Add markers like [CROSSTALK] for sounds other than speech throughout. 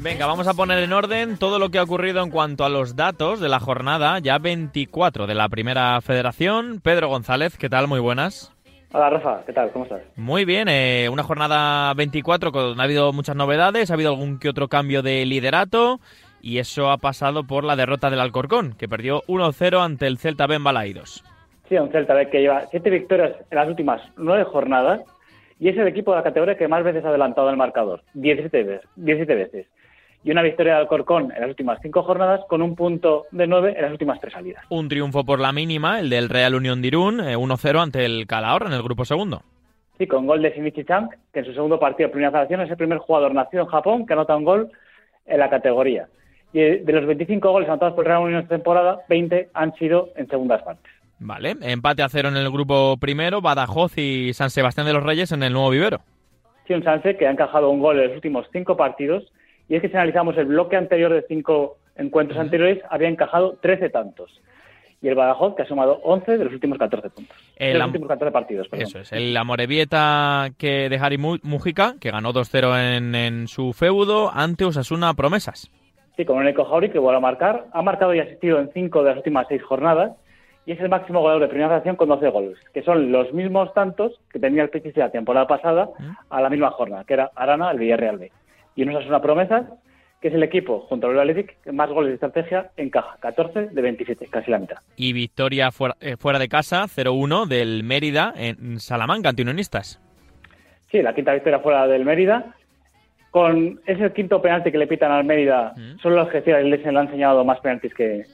Venga, vamos a poner en orden todo lo que ha ocurrido en cuanto a los datos de la jornada, ya 24 de la primera federación. Pedro González, ¿qué tal? Muy buenas. Hola Rafa, ¿qué tal? ¿Cómo estás? Muy bien, eh, una jornada 24 con ha habido muchas novedades, ha habido algún que otro cambio de liderato y eso ha pasado por la derrota del Alcorcón, que perdió 1-0 ante el Celta Ben Balaidos. Sí, un Celta B que lleva siete victorias en las últimas nueve jornadas y es el equipo de la categoría que más veces ha adelantado el marcador, 17 veces. 17 veces. Y una victoria de Alcorcón en las últimas cinco jornadas con un punto de nueve en las últimas tres salidas. Un triunfo por la mínima, el del Real Unión de Irún, eh, 1-0 ante el Calahorra en el grupo segundo. Sí, con gol de Shinichi Chang, que en su segundo partido de primera federación es el primer jugador nacido en Japón que anota un gol en la categoría. Y de los 25 goles anotados por el Real Unión esta temporada, 20 han sido en segundas partes. Vale, empate a cero en el grupo primero, Badajoz y San Sebastián de los Reyes en el nuevo vivero. Sí, un Sanse que ha encajado un gol en los últimos cinco partidos. Y es que si analizamos el bloque anterior de cinco encuentros anteriores, había encajado 13 tantos. Y el Badajoz, que ha sumado 11 de los últimos 14 puntos. El de los últimos 14 partidos, perdón. Eso es, el Amorebieta que de Harry Mu- Mujica, que ganó 2-0 en, en su feudo ante Osasuna Promesas. Sí, con un Eco Jauri que vuelve a marcar. Ha marcado y asistido en cinco de las últimas seis jornadas. Y es el máximo goleador de primera federación con 12 goles, que son los mismos tantos que tenía el PCC la temporada pasada a la misma jornada, que era Arana, el Villarreal B. Y en una promesa, que es el equipo, junto al Athletic, que más goles de estrategia encaja, 14 de 27, casi la mitad. Y victoria fuera, eh, fuera de casa, 0-1 del Mérida en Salamanca, ante Unionistas. Sí, la quinta victoria fuera del Mérida. Con ese quinto penalti que le pitan al Mérida, solo los Algeciras les le han enseñado más penaltis que,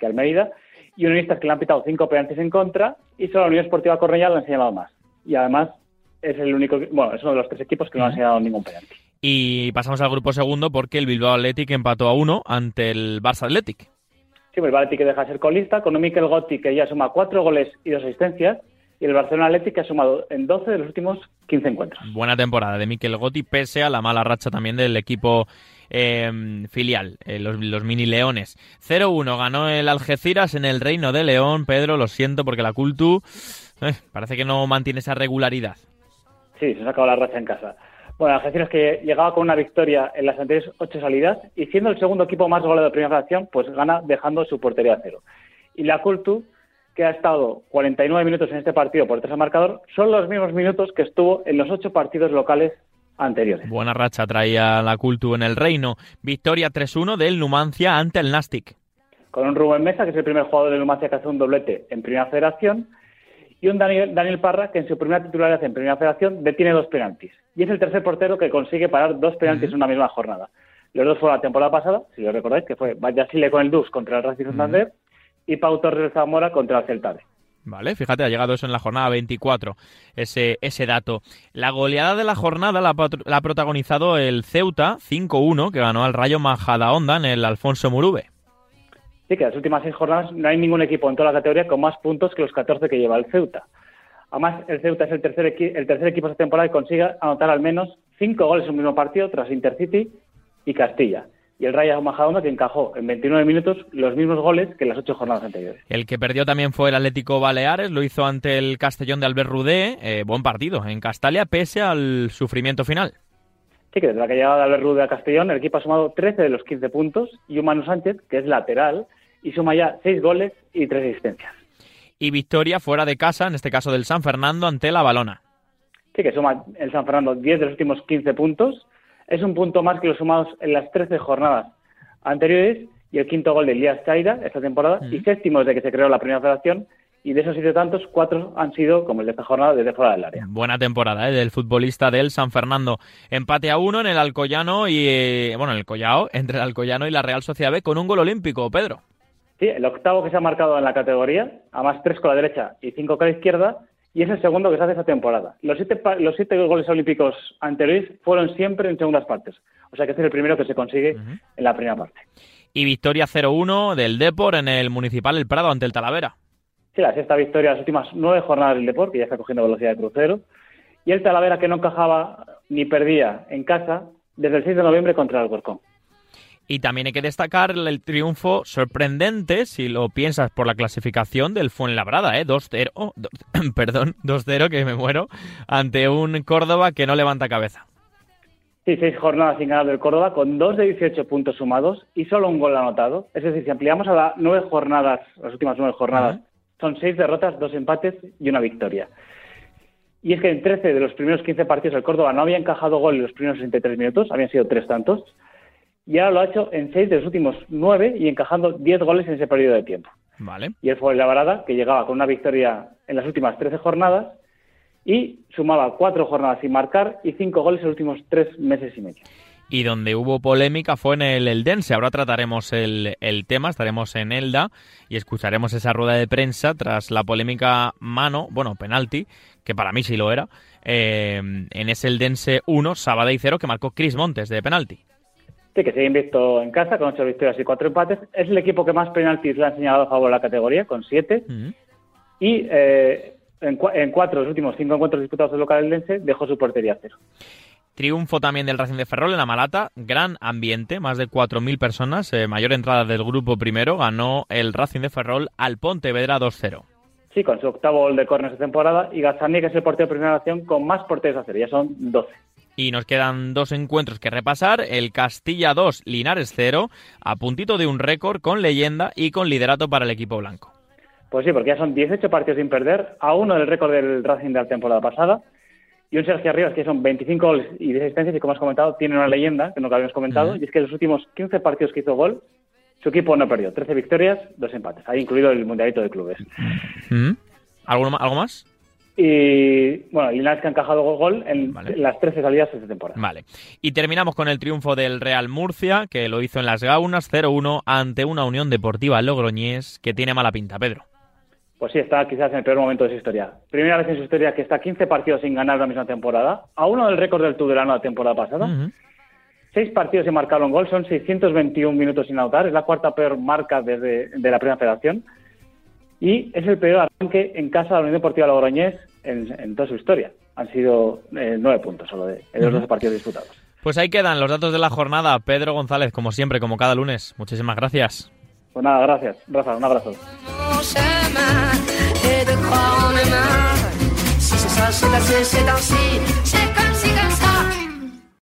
que al Mérida. Y Unionistas que le han pitado cinco penaltis en contra y solo la Unión Esportiva Cornellá le han señalado más. Y además es el único, bueno, es uno de los tres equipos que no han señalado ningún penalti. Y pasamos al grupo segundo porque el Bilbao Athletic empató a 1 ante el Barça Athletic. Sí, pues el Athletic deja de ser colista, con un Mikel Gotti que ya suma cuatro goles y dos asistencias, y el Barcelona Athletic que ha sumado en 12 de los últimos 15 encuentros. Buena temporada de Mikel Gotti, pese a la mala racha también del equipo eh, filial, eh, los, los mini leones. 0-1 ganó el Algeciras en el Reino de León. Pedro, lo siento porque la Cultu eh, parece que no mantiene esa regularidad. Sí, se ha sacado la racha en casa. Bueno, Algeciras que llegaba con una victoria en las anteriores ocho salidas y siendo el segundo equipo más goleador de primera fracción, pues gana dejando su portería a cero. Y la Cultu, que ha estado 49 minutos en este partido por tercer marcador, son los mismos minutos que estuvo en los ocho partidos locales anteriores. Buena racha traía la Cultu en el Reino. Victoria 3-1 del Numancia ante el Nastic. Con un Rubén Mesa, que es el primer jugador de Numancia que hace un doblete en primera federación, y un Daniel, Daniel Parra, que en su primera titularidad en primera federación detiene dos penaltis. Y es el tercer portero que consigue parar dos penaltis en una misma jornada. Los dos fueron la temporada pasada, si lo recordáis, que fue Vallasile con el Dus contra el Racing Santander y Pau Torres de Zamora contra el Celta B. Vale, fíjate, ha llegado eso en la jornada 24, ese, ese dato. La goleada de la jornada la, la ha protagonizado el Ceuta 5-1, que ganó al Rayo Majadahonda en el Alfonso Murube. Sí, que en las últimas seis jornadas no hay ningún equipo en toda la categoría con más puntos que los 14 que lleva el Ceuta. Además, el Ceuta es el tercer, el tercer equipo esta temporada que consigue anotar al menos cinco goles en un mismo partido tras Intercity y Castilla. Y el Rayo Majadahonda que encajó en 29 minutos los mismos goles que en las ocho jornadas anteriores. El que perdió también fue el Atlético Baleares, lo hizo ante el Castellón de Albert Rudé, eh, buen partido en Castalia, pese al sufrimiento final. Sí, que desde la que llegaba de Albert Rude a Castellón, el equipo ha sumado 13 de los 15 puntos y un Manu Sánchez, que es lateral, y suma ya 6 goles y 3 asistencias. Y victoria fuera de casa, en este caso del San Fernando, ante la Balona. Sí, que suma el San Fernando 10 de los últimos 15 puntos. Es un punto más que los sumados en las 13 jornadas anteriores y el quinto gol de Elías Chaira esta temporada y séptimo desde que se creó la primera federación. Y de esos siete tantos, cuatro han sido, como el de esta jornada, desde fuera del área. Buena temporada ¿eh? del futbolista del San Fernando. Empate a uno en el Alcoyano y, eh, bueno, en el Collao, [LAUGHS] entre el Alcoyano y la Real Sociedad B, con un gol olímpico, Pedro. Sí, el octavo que se ha marcado en la categoría, además tres con la derecha y cinco con la izquierda, y es el segundo que se hace esta temporada. Los siete, los siete goles olímpicos anteriores fueron siempre en segundas partes. O sea que este es el primero que se consigue en la primera parte. Y victoria 0-1 del Depor en el Municipal El Prado ante el Talavera. Sí, la sexta victoria de las últimas nueve jornadas del deporte, que ya está cogiendo velocidad de crucero. Y el Talavera que no encajaba ni perdía en casa desde el 6 de noviembre contra el Alcorcón. Y también hay que destacar el, triunfo sorprendente, si lo piensas por la clasificación del Fuenlabrada, ¿eh? 2-0, oh, do- [COUGHS] perdón, 2-0, que me muero, ante un Córdoba que no levanta cabeza. Sí, seis jornadas sin ganar del Córdoba, con dos de 18 puntos sumados y solo un gol anotado. Es decir, si ampliamos a las nueve jornadas, las últimas nueve jornadas, son seis derrotas, dos empates y una victoria. Y es que en 13 de los primeros 15 partidos el Córdoba no había encajado gol en los primeros 63 minutos, habían sido tres tantos, y ahora lo ha hecho en seis de los últimos nueve y encajando 10 goles en ese periodo de tiempo. Vale. Y él fue el Lavarada, que llegaba con una victoria en las últimas 13 jornadas y sumaba cuatro jornadas sin marcar y cinco goles en los últimos tres meses y medio. Y donde hubo polémica fue en el Eldense. Ahora trataremos el, el, tema, estaremos en Elda y escucharemos esa rueda de prensa tras la polémica mano, bueno, penalti, que para mí sí lo era, eh, en ese Eldense 1, Sabada y 0, que marcó Chris Montes de penalti. Sí, que sigue invicto en casa con ocho victorias y cuatro empates. Es el equipo que más penaltis le ha enseñado a favor de la categoría, con siete. Uh -huh. Y eh, en, en, cuatro de los últimos cinco encuentros disputados del local Eldense dejó su portería a cero. Triunfo también del Racing de Ferrol en la Malata, gran ambiente, más de 4.000 personas, eh, mayor entrada del grupo primero, ganó el Racing de Ferrol al Pontevedra 2-0. Sí, con su octavo gol de córner esta temporada y Gazzani, que es el portero de primera nación con más porteros a cero, ya son 12. Y nos quedan dos encuentros que repasar, el Castilla 2, Linares 0, a puntito de un récord con leyenda y con liderato para el equipo blanco. Pues sí, porque ya son 18 partidos sin perder, a uno del récord del Racing de la temporada pasada, y un Sergio Arribas que son 25 goles y 10 asistencias y como has comentado tiene una leyenda que no habíamos comentado uh -huh. y es que en los últimos 15 partidos que hizo gol su equipo no perdió 13 victorias, dos empates, ahí incluido el mundialito de clubes. Uh -huh. ¿Algo, ¿Algo más? Y bueno, Linares que ha encajado gol en vale. las 13 salidas de esta temporada. Vale. Y terminamos con el triunfo del Real Murcia, que lo hizo en las Gaunas 0-1 ante una Unión Deportiva Logroñés que tiene mala pinta, Pedro. Pues sí, está quizás en el peor momento de su historia. Primera vez en su historia que está 15 partidos sin ganar la misma temporada, a uno del récord del Tudelano la temporada pasada. Uh -huh. Seis partidos sin marcar un gol, son 621 minutos sin anotar, es la cuarta peor marca desde de la primera federación. Y es el peor arranque en casa de la Unión Deportiva Logroñés en, en toda su historia. Han sido eh, nueve puntos solo de, de los. 12 partidos disputados. Pues ahí quedan los datos de la jornada. Pedro González, como siempre, como cada lunes. Muchísimas gracias. Pues nada, gracias. Rafa, un abrazo.